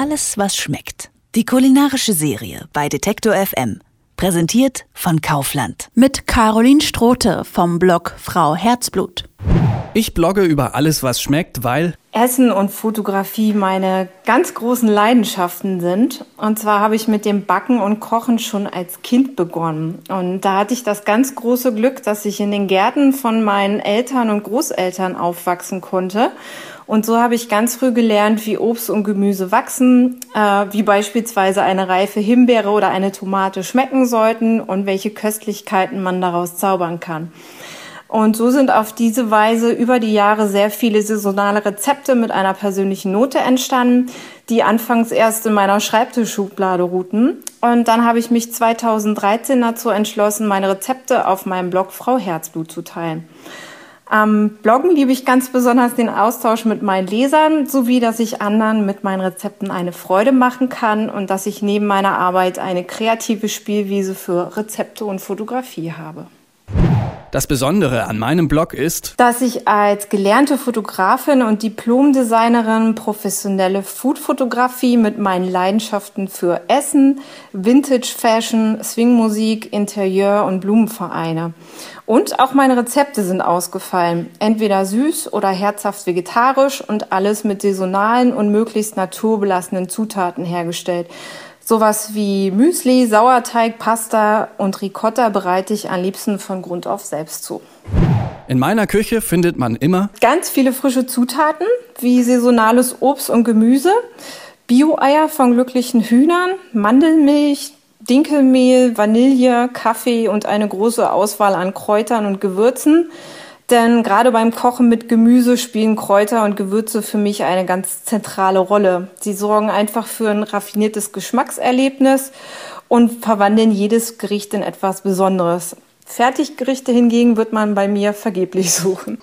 Alles, was schmeckt. Die kulinarische Serie bei Detektor FM. Präsentiert von Kaufland. Mit Caroline Strote vom Blog Frau Herzblut. Ich blogge über alles, was schmeckt, weil Essen und Fotografie meine ganz großen Leidenschaften sind. Und zwar habe ich mit dem Backen und Kochen schon als Kind begonnen. Und da hatte ich das ganz große Glück, dass ich in den Gärten von meinen Eltern und Großeltern aufwachsen konnte. Und so habe ich ganz früh gelernt, wie Obst und Gemüse wachsen, äh, wie beispielsweise eine reife Himbeere oder eine Tomate schmecken sollten und welche Köstlichkeiten man daraus zaubern kann. Und so sind auf diese Weise über die Jahre sehr viele saisonale Rezepte mit einer persönlichen Note entstanden, die anfangs erst in meiner Schreibtischschublade ruhten. Und dann habe ich mich 2013 dazu entschlossen, meine Rezepte auf meinem Blog Frau Herzblut zu teilen. Am Bloggen liebe ich ganz besonders den Austausch mit meinen Lesern, sowie dass ich anderen mit meinen Rezepten eine Freude machen kann und dass ich neben meiner Arbeit eine kreative Spielwiese für Rezepte und Fotografie habe. Das Besondere an meinem Blog ist, dass ich als gelernte Fotografin und Diplomdesignerin professionelle Foodfotografie mit meinen Leidenschaften für Essen, Vintage Fashion, Swingmusik, Interieur und Blumen vereine. Und auch meine Rezepte sind ausgefallen. Entweder süß oder herzhaft vegetarisch und alles mit saisonalen und möglichst naturbelassenen Zutaten hergestellt. Sowas wie Müsli, Sauerteig, Pasta und Ricotta bereite ich am liebsten von Grund auf selbst zu. In meiner Küche findet man immer ganz viele frische Zutaten wie saisonales Obst und Gemüse, Bio-Eier von glücklichen Hühnern, Mandelmilch, Dinkelmehl, Vanille, Kaffee und eine große Auswahl an Kräutern und Gewürzen. Denn gerade beim Kochen mit Gemüse spielen Kräuter und Gewürze für mich eine ganz zentrale Rolle. Sie sorgen einfach für ein raffiniertes Geschmackserlebnis und verwandeln jedes Gericht in etwas Besonderes. Fertiggerichte hingegen wird man bei mir vergeblich suchen.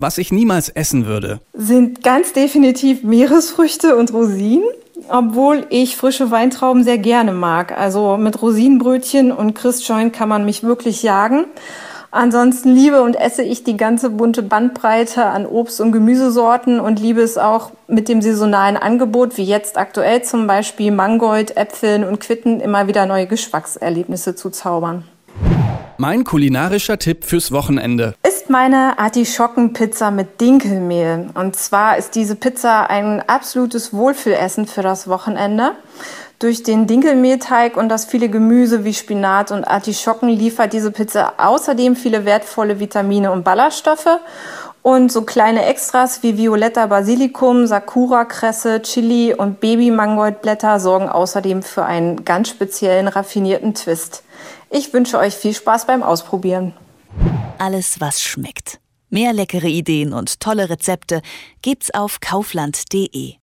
Was ich niemals essen würde, sind ganz definitiv Meeresfrüchte und Rosinen, obwohl ich frische Weintrauben sehr gerne mag. Also mit Rosinenbrötchen und Christjoin kann man mich wirklich jagen. Ansonsten liebe und esse ich die ganze bunte Bandbreite an Obst- und Gemüsesorten und liebe es auch mit dem saisonalen Angebot, wie jetzt aktuell zum Beispiel Mangold, Äpfeln und Quitten, immer wieder neue Geschmackserlebnisse zu zaubern. Mein kulinarischer Tipp fürs Wochenende ist meine Artischockenpizza mit Dinkelmehl. Und zwar ist diese Pizza ein absolutes Wohlfühlessen für das Wochenende. Durch den Dinkelmehlteig und das viele Gemüse wie Spinat und Artischocken liefert diese Pizza außerdem viele wertvolle Vitamine und Ballaststoffe. Und so kleine Extras wie Violetta Basilikum, Sakura-Kresse, Chili und Baby-Mangoldblätter sorgen außerdem für einen ganz speziellen raffinierten Twist. Ich wünsche euch viel Spaß beim Ausprobieren. Alles, was schmeckt. Mehr leckere Ideen und tolle Rezepte gibt's auf kaufland.de.